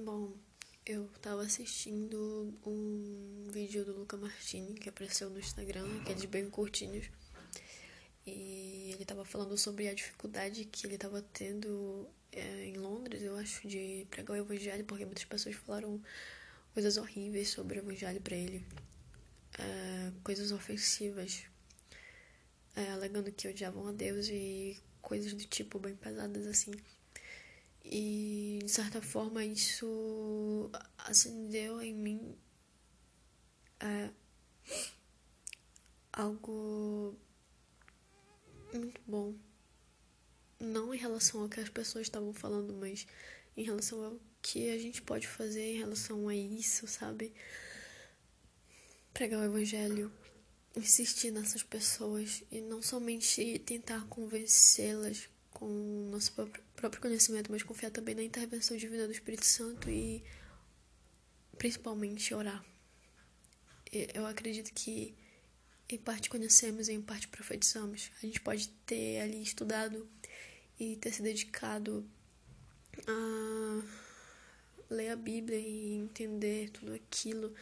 Bom, eu tava assistindo um vídeo do Luca Martini que apareceu no Instagram, aqueles bem curtinhos. E ele tava falando sobre a dificuldade que ele tava tendo é, em Londres, eu acho, de pregar o evangelho, porque muitas pessoas falaram coisas horríveis sobre o evangelho para ele, é, coisas ofensivas, é, alegando que odiavam a Deus e coisas do tipo bem pesadas assim. E de certa forma isso acendeu em mim é, algo muito bom. Não em relação ao que as pessoas estavam falando, mas em relação ao que a gente pode fazer em relação a isso, sabe? Pregar o evangelho, insistir nessas pessoas e não somente tentar convencê-las com nosso próprio conhecimento, mas confiar também na intervenção divina do Espírito Santo e principalmente orar. Eu acredito que em parte conhecemos e em parte profetizamos. A gente pode ter ali estudado e ter se dedicado a ler a Bíblia e entender tudo aquilo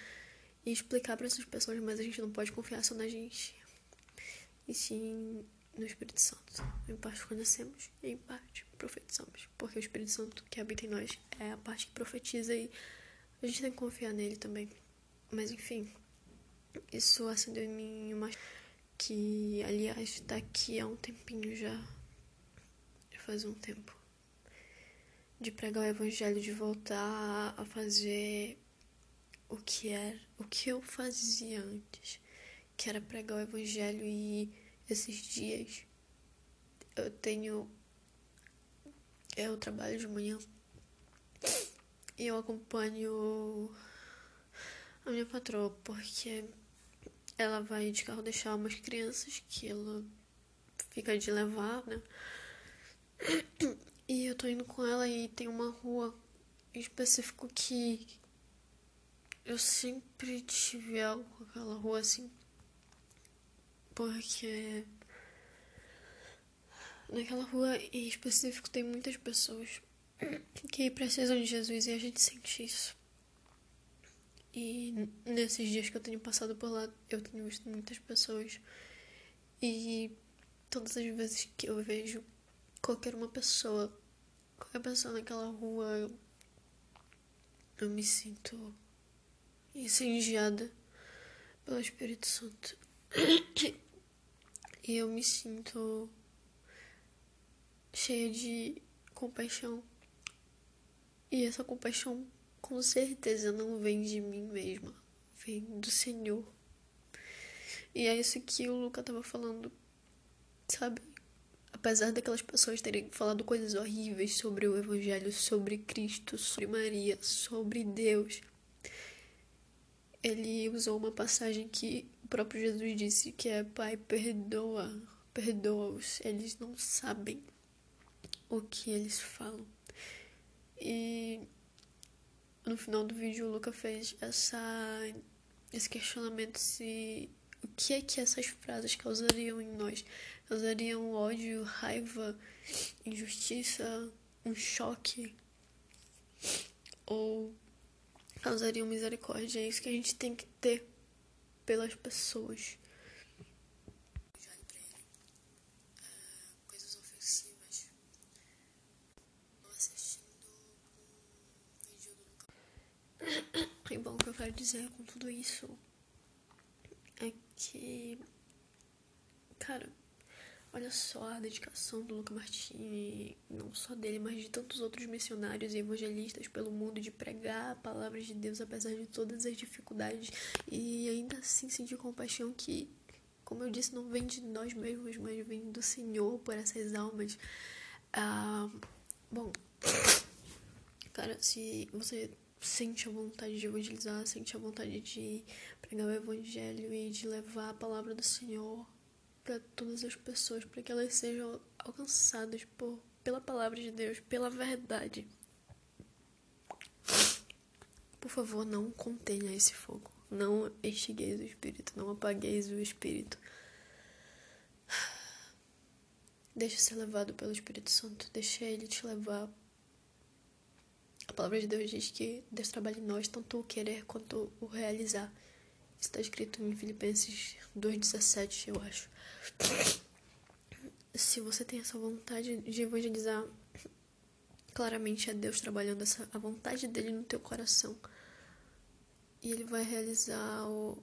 e explicar para essas pessoas, mas a gente não pode confiar só na gente. E sim no Espírito Santo. Em parte conhecemos e em parte profetizamos. Porque o Espírito Santo que habita em nós é a parte que profetiza e a gente tem que confiar nele também. Mas enfim, isso acendeu em mim uma. que aliás está aqui há um tempinho já. Já faz um tempo. De pregar o evangelho, de voltar a fazer o que era, o que eu fazia antes, que era pregar o evangelho e esses dias eu tenho. Eu trabalho de manhã e eu acompanho a minha patroa porque ela vai de carro deixar umas crianças que ela fica de levar, né? E eu tô indo com ela e tem uma rua em específico que eu sempre tive algo com aquela rua assim porque naquela rua em específico tem muitas pessoas que precisam de Jesus e a gente sente isso. E nesses dias que eu tenho passado por lá, eu tenho visto muitas pessoas. E todas as vezes que eu vejo qualquer uma pessoa, qualquer pessoa naquela rua, eu, eu me sinto incendiada pelo Espírito Santo. Eu me sinto cheia de compaixão. E essa compaixão com certeza não vem de mim mesma, vem do Senhor. E é isso que o Luca tava falando, sabe? Apesar daquelas pessoas terem falado coisas horríveis sobre o Evangelho, sobre Cristo, sobre Maria, sobre Deus, ele usou uma passagem que o próprio Jesus disse que é Pai, perdoa, perdoa-os. Eles não sabem o que eles falam. E no final do vídeo o Luca fez essa, esse questionamento se o que é que essas frases causariam em nós? Causariam ódio, raiva, injustiça, um choque? Ou causariam misericórdia? É isso que a gente tem que ter pelas pessoas. E bom, o que eu quero dizer com tudo isso é que, cara, olha só a dedicação do Luca Martini, não só dele, mas de tantos outros missionários e evangelistas pelo mundo de pregar a palavra de Deus apesar de todas as dificuldades e ainda assim sentir compaixão que, como eu disse, não vem de nós mesmos, mas vem do Senhor por essas almas. Ah, bom, cara, se você sente a vontade de evangelizar, sente a vontade de pregar o evangelho e de levar a palavra do Senhor para todas as pessoas, para que elas sejam alcançadas por, pela palavra de Deus, pela verdade. Por favor, não contenha esse fogo. Não extigueis o espírito, não apagueis o espírito. Deixa ser levado pelo Espírito Santo. Deixa ele te levar palavra de Deus diz que Deus trabalha em nós tanto o querer quanto o realizar. Está escrito em Filipenses 2,17, eu acho. Se você tem essa vontade de evangelizar, claramente é Deus trabalhando essa, a vontade dele no teu coração. E ele vai realizar o.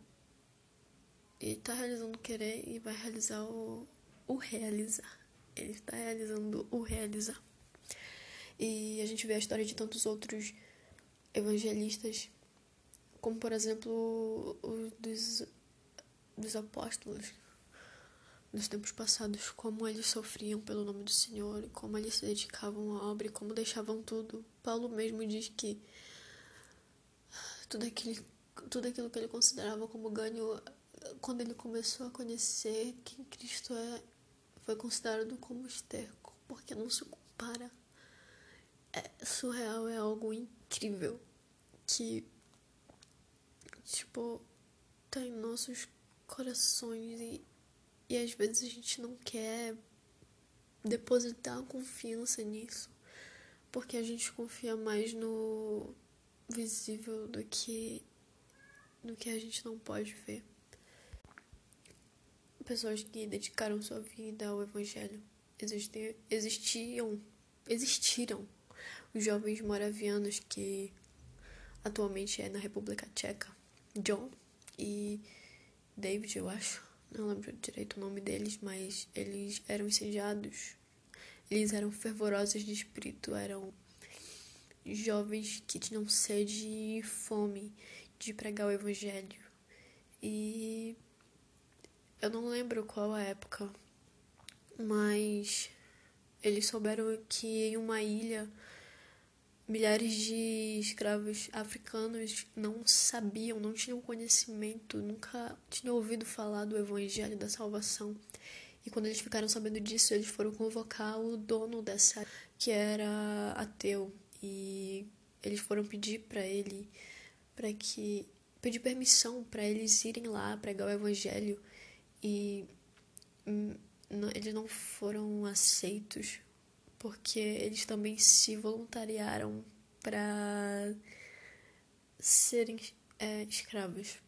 Ele está realizando o querer e vai realizar o, o realizar. Ele está realizando o realizar. E a gente vê a história de tantos outros evangelistas, como por exemplo os dos, dos apóstolos nos tempos passados, como eles sofriam pelo nome do Senhor, como eles se dedicavam à obra e como deixavam tudo. Paulo mesmo diz que tudo aquilo, tudo aquilo que ele considerava como ganho, quando ele começou a conhecer quem Cristo é, foi considerado como esterco, porque não se compara é surreal, é algo incrível que, tipo, tá em nossos corações e, e às vezes a gente não quer depositar confiança nisso, porque a gente confia mais no visível do que no que a gente não pode ver. Pessoas que dedicaram sua vida ao evangelho existiam, existiam existiram os jovens moravianos que atualmente é na República Tcheca, John e David, eu acho, não lembro direito o nome deles, mas eles eram incendiados, eles eram fervorosos de espírito, eram jovens que tinham sede e fome de pregar o evangelho. E eu não lembro qual a época, mas eles souberam que em uma ilha milhares de escravos africanos não sabiam, não tinham conhecimento, nunca tinham ouvido falar do evangelho da salvação. E quando eles ficaram sabendo disso, eles foram convocar o dono dessa que era ateu. E eles foram pedir para ele para que pedir permissão para eles irem lá pregar o evangelho. E hum, eles não foram aceitos porque eles também se voluntariaram para serem é, escravos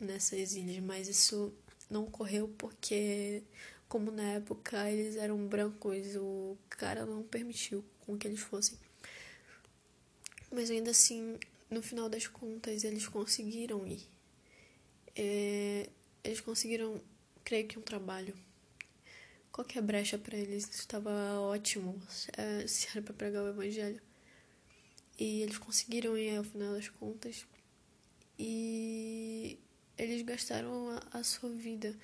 nessas ilhas, mas isso não ocorreu porque, como na época eles eram brancos, o cara não permitiu com que eles fossem. Mas ainda assim, no final das contas, eles conseguiram ir. É, eles conseguiram, creio que um trabalho qualquer brecha para eles estava ótimo é, se era para pregar o evangelho. E eles conseguiram ir ao final das contas. E eles gastaram a, a sua vida.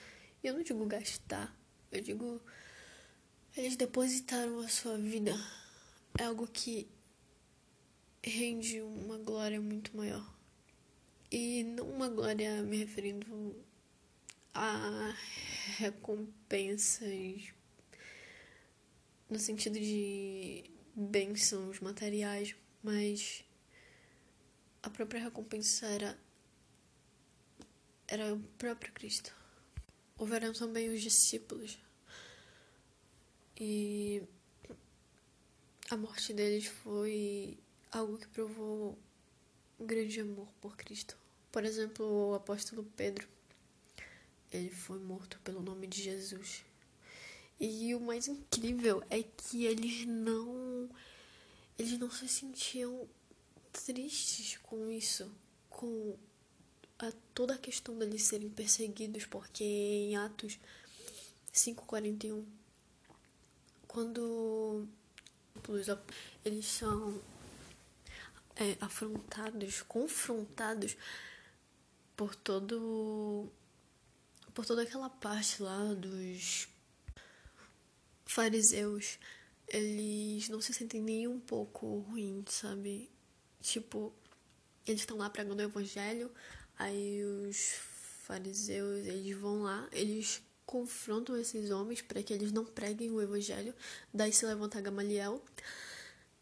E eu não digo gastar, eu digo eles depositaram a sua vida. É algo que rende uma glória muito maior. E não uma glória me referindo a recompensas no sentido de bênçãos materiais, mas a própria recompensa era, era o próprio Cristo. Houveram também os discípulos e a morte deles foi algo que provou um grande amor por Cristo. Por exemplo, o apóstolo Pedro ele foi morto pelo nome de Jesus. E o mais incrível é que eles não eles não se sentiam tristes com isso, com a, toda a questão deles serem perseguidos, porque em Atos 5:41 quando eles são é, afrontados, confrontados por todo por toda aquela parte lá dos fariseus, eles não se sentem nem um pouco ruins, sabe? Tipo, eles estão lá pregando o evangelho, aí os fariseus, eles vão lá, eles confrontam esses homens para que eles não preguem o evangelho. Daí se levanta Gamaliel,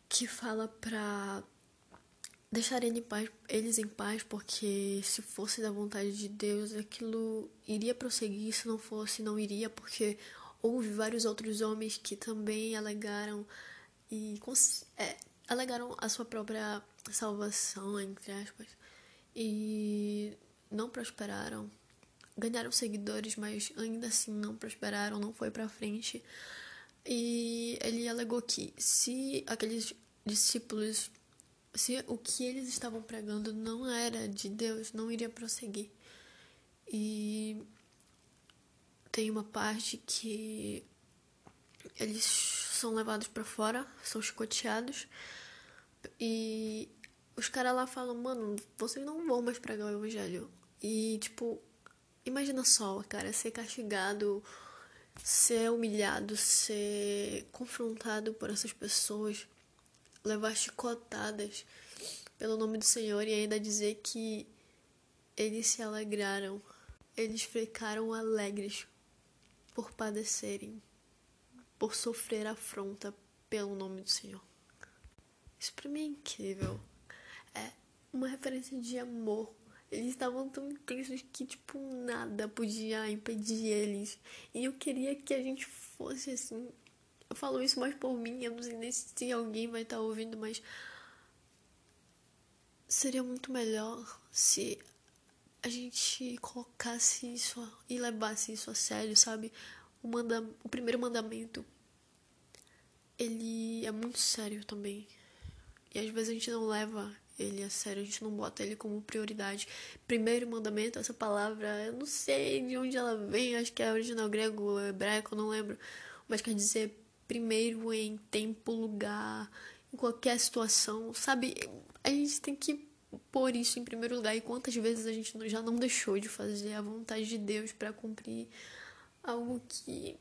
que fala para deixar em paz, eles em paz, porque se fosse da vontade de Deus, aquilo iria prosseguir, se não fosse, não iria, porque houve vários outros homens que também alegaram e é, alegaram a sua própria salvação, entre aspas, e não prosperaram. Ganharam seguidores, mas ainda assim não prosperaram, não foi para frente. E ele alegou que se aqueles discípulos, se o que eles estavam pregando não era de Deus, não iria prosseguir. E tem uma parte que eles são levados para fora, são chicoteados e os caras lá falam, mano, vocês não vão mais pregar o evangelho. E tipo, imagina só, cara, ser castigado, ser humilhado, ser confrontado por essas pessoas, levar chicotadas pelo nome do Senhor e ainda dizer que eles se alegraram, eles ficaram alegres por padecerem, por sofrer afronta pelo nome do Senhor. Isso pra mim é incrível. É uma referência de amor. Eles estavam tão intensos que, tipo, nada podia impedir eles. E eu queria que a gente fosse assim. Eu falo isso mais por mim, eu não sei nem se alguém vai estar tá ouvindo, mas. Seria muito melhor se a gente colocasse isso e levasse isso a sério, sabe? O, manda, o primeiro mandamento, ele é muito sério também. E às vezes a gente não leva ele a sério, a gente não bota ele como prioridade. Primeiro mandamento, essa palavra, eu não sei de onde ela vem, acho que é original grego, hebraico, não lembro. Mas quer dizer primeiro em tempo, lugar, em qualquer situação, sabe? A gente tem que pôr isso em primeiro lugar. E quantas vezes a gente já não deixou de fazer a vontade de Deus para cumprir algo que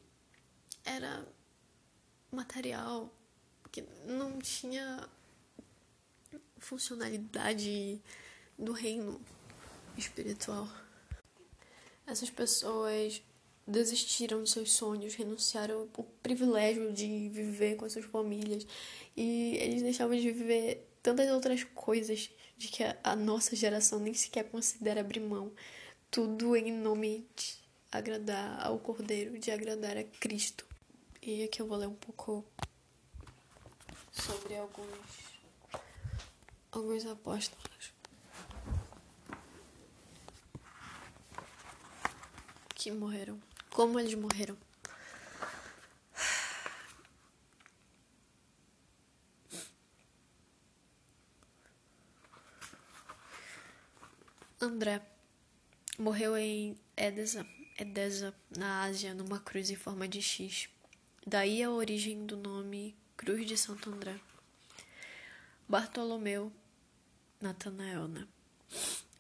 era material, que não tinha funcionalidade do reino espiritual. Essas pessoas desistiram de seus sonhos, renunciaram ao privilégio de viver com as suas famílias e eles deixavam de viver tantas outras coisas de que a, a nossa geração nem sequer considera abrir mão. Tudo em nome de agradar ao Cordeiro, de agradar a Cristo. E aqui eu vou ler um pouco sobre alguns alguns apóstolos que morreram. Como eles morreram? André morreu em Edesa, Edesa, na Ásia, numa cruz em forma de X. Daí a origem do nome Cruz de Santo André. Bartolomeu, Natanael, né?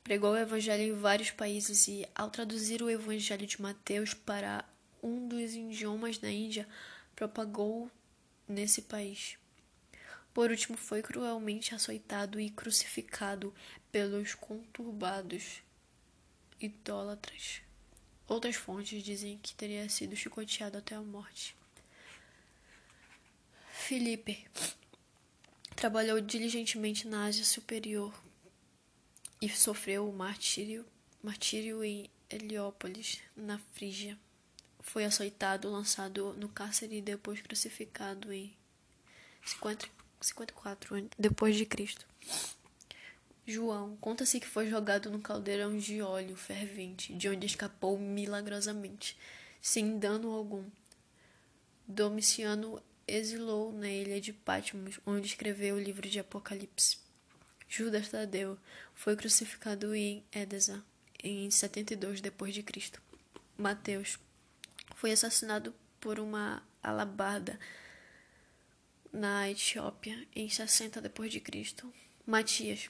Pregou o evangelho em vários países e, ao traduzir o evangelho de Mateus para um dos idiomas da Índia, propagou nesse país. Por último, foi cruelmente açoitado e crucificado pelos conturbados idólatras. Outras fontes dizem que teria sido chicoteado até a morte. Filipe trabalhou diligentemente na Ásia Superior e sofreu o martírio, martírio em Heliópolis, na Frígia. Foi açoitado, lançado no cárcere e depois crucificado em 50 54 depois de Cristo. João conta-se que foi jogado no caldeirão de óleo fervente, de onde escapou milagrosamente, sem dano algum. Domiciano exilou na ilha de Patmos, onde escreveu o livro de Apocalipse. Judas Tadeu foi crucificado em Edesa em 72 depois de Cristo. Mateus foi assassinado por uma alabarda na Etiópia em 60 depois de Cristo. Matias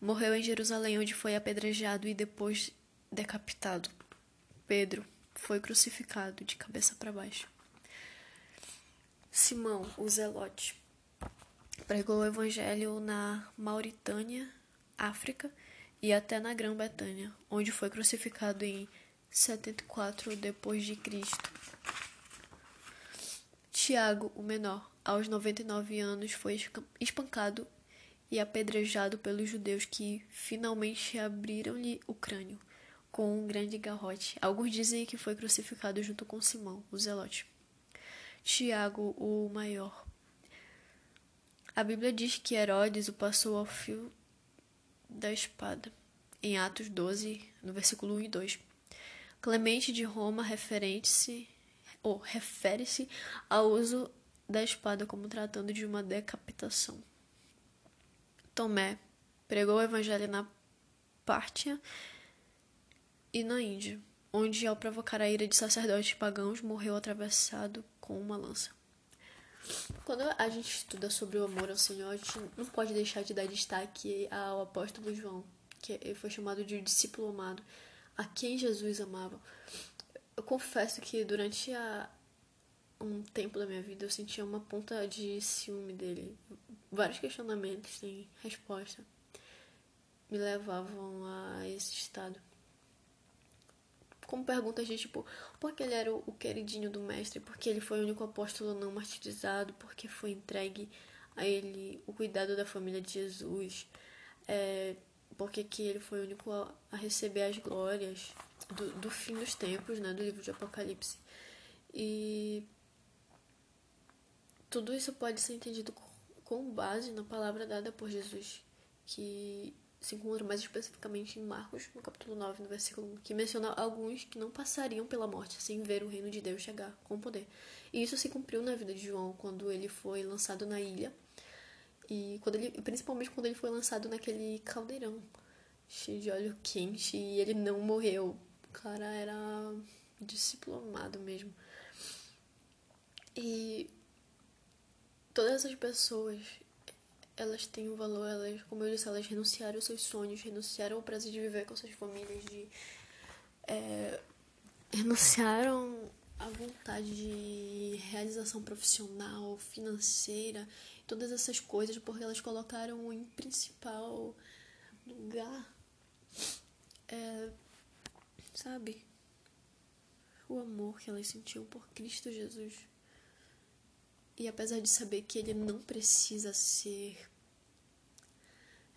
morreu em Jerusalém, onde foi apedrejado e depois decapitado. Pedro foi crucificado de cabeça para baixo. Simão, o Zelote, pregou o evangelho na Mauritânia, África e até na Grã-Bretanha, onde foi crucificado em 74 depois de Cristo. Tiago, o menor, aos 99 anos, foi espancado e apedrejado pelos judeus que finalmente abriram-lhe o crânio com um grande garrote. Alguns dizem que foi crucificado junto com Simão, o Zelote. Tiago, o maior, A Bíblia diz que Herodes o passou ao fio da espada, em Atos 12, no versículo 1 e 2. Clemente de Roma refere-se ou refere-se ao uso da espada como tratando de uma decapitação. Tomé pregou o evangelho na Pártia e na Índia, onde, ao provocar a ira de sacerdotes pagãos, morreu atravessado com uma lança. Quando a gente estuda sobre o amor ao Senhor, a gente não pode deixar de dar destaque ao apóstolo João, que foi chamado de discípulo amado, a quem Jesus amava. Eu confesso que durante a, um tempo da minha vida eu sentia uma ponta de ciúme dele. Vários questionamentos sem resposta me levavam a esse estado. Como perguntas de tipo, por que ele era o queridinho do mestre? Porque ele foi o único apóstolo não martirizado? Porque foi entregue a ele o cuidado da família de Jesus? É, porque que ele foi o único a, a receber as glórias do, do fim dos tempos, né? Do livro de Apocalipse. E tudo isso pode ser entendido com base na palavra dada por Jesus, que se encontra mais especificamente em Marcos, no capítulo 9, no versículo 1, que menciona alguns que não passariam pela morte sem ver o reino de Deus chegar com poder. E isso se cumpriu na vida de João quando ele foi lançado na ilha e quando ele, principalmente quando ele foi lançado naquele caldeirão cheio de óleo quente e ele não morreu. O cara era discípulo amado mesmo. E todas essas pessoas elas têm um valor, elas, como eu disse, elas renunciaram aos seus sonhos, renunciaram ao prazer de viver com suas famílias, de é, renunciaram à vontade de realização profissional, financeira, todas essas coisas, porque elas colocaram em principal lugar, é, sabe, o amor que elas sentiam por Cristo Jesus. E apesar de saber que ele não precisa ser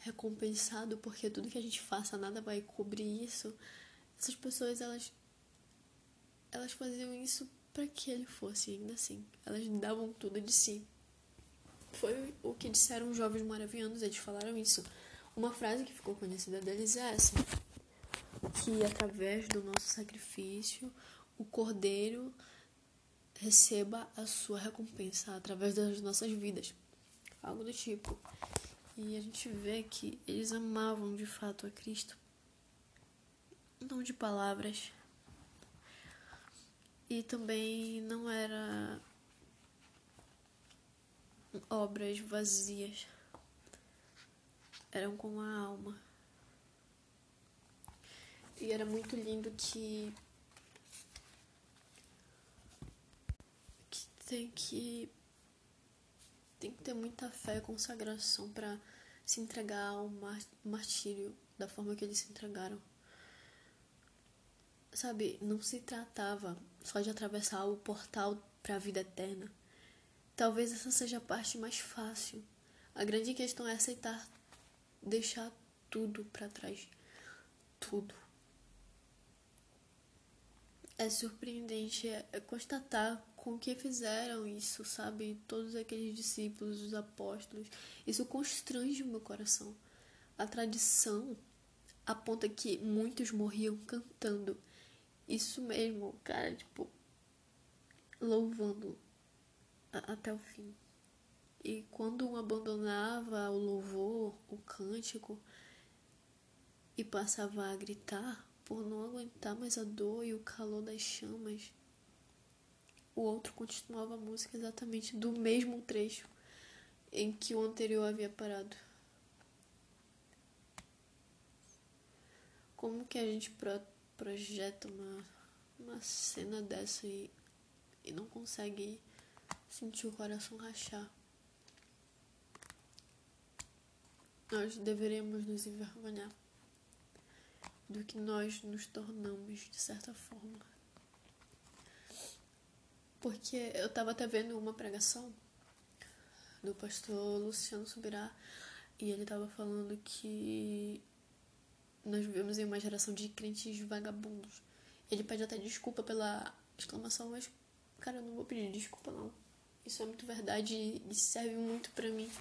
recompensado, porque tudo que a gente faça nada vai cobrir isso, essas pessoas elas elas faziam isso para que ele fosse ainda assim. Elas davam tudo de si. Foi o que disseram os jovens maravilhosos, eles falaram isso. Uma frase que ficou conhecida deles é essa: que através do nosso sacrifício, o cordeiro receba a sua recompensa através das nossas vidas. Algo do tipo. E a gente vê que eles amavam de fato a Cristo. Não de palavras. E também não era obras vazias. Eram com a alma. E era muito lindo que tem que tem que ter muita fé e consagração para se entregar ao martírio da forma que eles se entregaram. Sabe, não se tratava só de atravessar o portal para a vida eterna. Talvez essa seja a parte mais fácil. A grande questão é aceitar deixar tudo para trás. Tudo é surpreendente é, é constatar com que fizeram isso, sabe? Todos aqueles discípulos, os apóstolos. Isso constrange o meu coração. A tradição aponta que muitos morriam cantando. Isso mesmo, cara, tipo, louvando até o fim. E quando um abandonava o louvor, o cântico, e passava a gritar, por não aguentar mais a dor e o calor das chamas, o outro continuava a música exatamente do mesmo trecho em que o anterior havia parado. Como que a gente pro projeta uma, uma cena dessa e, e não consegue sentir o coração rachar? Nós deveríamos nos envergonhar do que nós nos tornamos, de certa forma. Porque eu estava até vendo uma pregação do pastor Luciano Subirá e ele estava falando que nós vivemos em uma geração de crentes vagabundos. Ele pede até desculpa pela exclamação, mas, cara, eu não vou pedir desculpa, não. Isso é muito verdade e serve muito para mim.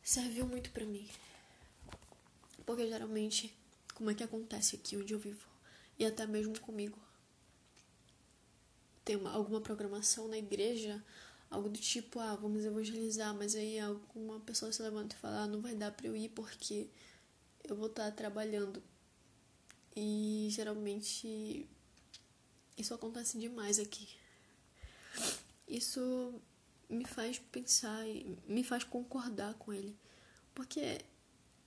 serviu muito para mim. Porque geralmente, como é que acontece aqui onde eu vivo? E até mesmo comigo. Tem uma, alguma programação na igreja, algo do tipo, ah, vamos evangelizar, mas aí alguma pessoa se levanta e fala, ah, não vai dar pra eu ir porque eu vou estar trabalhando. E geralmente isso acontece demais aqui. Isso me faz pensar e me faz concordar com ele. Porque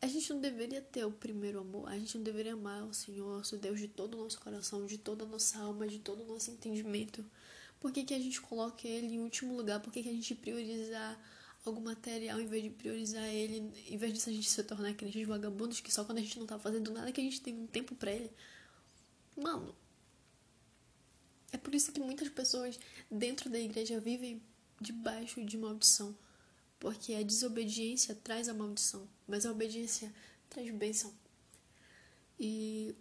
a gente não deveria ter o primeiro amor, a gente não deveria amar o Senhor, nosso Deus, de todo o nosso coração, de toda a nossa alma, de todo o nosso entendimento. Por que, que a gente coloca ele em último lugar? Por que, que a gente prioriza algum material em vez de priorizar ele? Em vez disso a gente se tornar crentes vagabundos que só quando a gente não tá fazendo nada que a gente tem um tempo para ele. Mano, é por isso que muitas pessoas dentro da igreja vivem debaixo de maldição. Porque a desobediência traz a maldição, mas a obediência traz bênção. E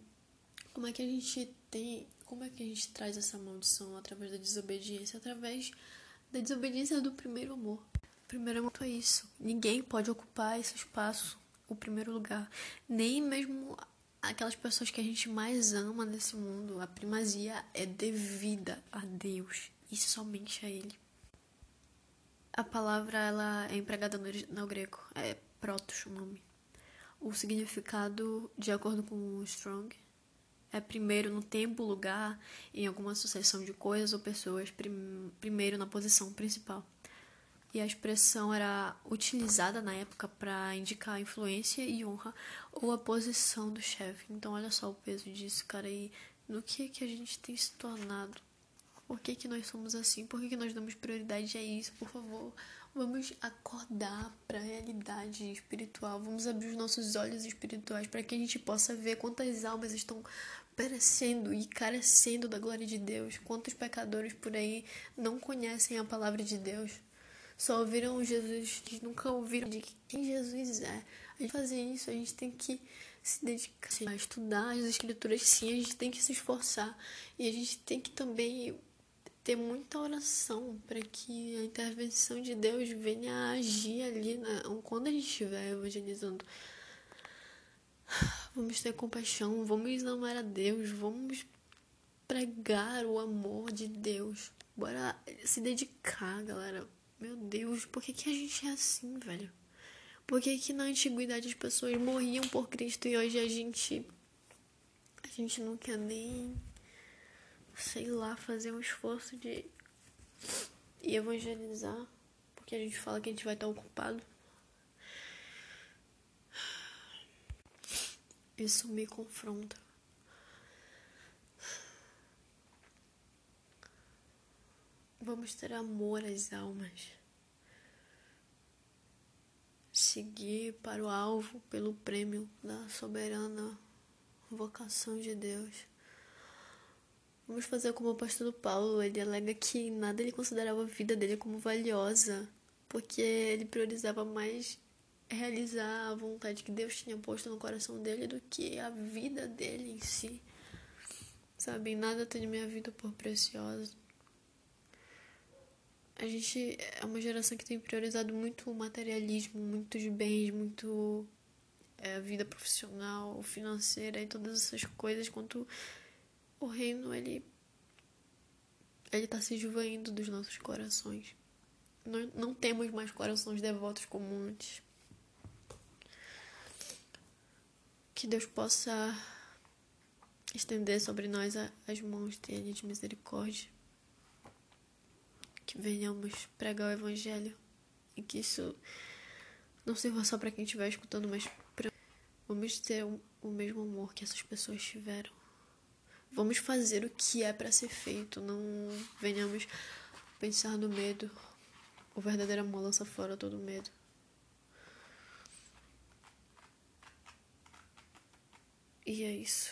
como é que a gente tem, como é que a gente traz essa maldição através da desobediência? Através da desobediência do primeiro amor. O primeiro amor é isso. Ninguém pode ocupar esse espaço, o primeiro lugar. Nem mesmo aquelas pessoas que a gente mais ama nesse mundo. A primazia é devida a Deus e somente a Ele. A palavra ela é empregada no, grego, é protos o nome. O significado, de acordo com Strong, é primeiro no tempo, lugar, em alguma sucessão de coisas ou pessoas, prim, primeiro na posição principal. E a expressão era utilizada na época para indicar influência e honra ou a posição do chefe. Então, olha só o peso disso, cara, e no que, que a gente tem se tornado por que, que nós somos assim? Por que, que nós damos prioridade a isso? Por favor, vamos acordar para a realidade espiritual. Vamos abrir os nossos olhos espirituais para que a gente possa ver quantas almas estão perecendo e carecendo da glória de Deus. Quantos pecadores por aí não conhecem a palavra de Deus? Só ouviram Jesus, nunca ouviram de quem Jesus é. A gente fazer isso, a gente tem que se dedicar a estudar as escrituras sim, a gente tem que se esforçar e a gente tem que também ter muita oração para que a intervenção de Deus venha agir ali na, quando a gente estiver evangelizando. Vamos ter compaixão, vamos amar a Deus, vamos pregar o amor de Deus. Bora se dedicar, galera. Meu Deus, por que, que a gente é assim, velho? Por que, que na antiguidade as pessoas morriam por Cristo e hoje a gente. A gente não quer nem sei lá, fazer um esforço de evangelizar, porque a gente fala que a gente vai estar ocupado. Isso me confronta. Vamos ter amor às almas. Seguir para o alvo pelo prêmio da soberana vocação de Deus. Vamos fazer como o apóstolo Paulo, ele alega que nada ele considerava a vida dele como valiosa, porque ele priorizava mais realizar a vontade que Deus tinha posto no coração dele do que a vida dele em si. Sabe, nada tem minha vida por preciosa. A gente é uma geração que tem priorizado muito o materialismo, muitos bens, muito é, a vida profissional, financeira e todas essas coisas, quanto o reino ele ele está se esvaindo dos nossos corações. Não, não temos mais corações devotos como antes. Que Deus possa estender sobre nós as mãos dele de misericórdia. Que venhamos pregar o Evangelho e que isso não sirva só para quem estiver escutando, mas para vamos ter o mesmo amor que essas pessoas tiveram. Vamos fazer o que é para ser feito, não venhamos pensar no medo. O verdadeiro amor lança fora todo medo. E é isso.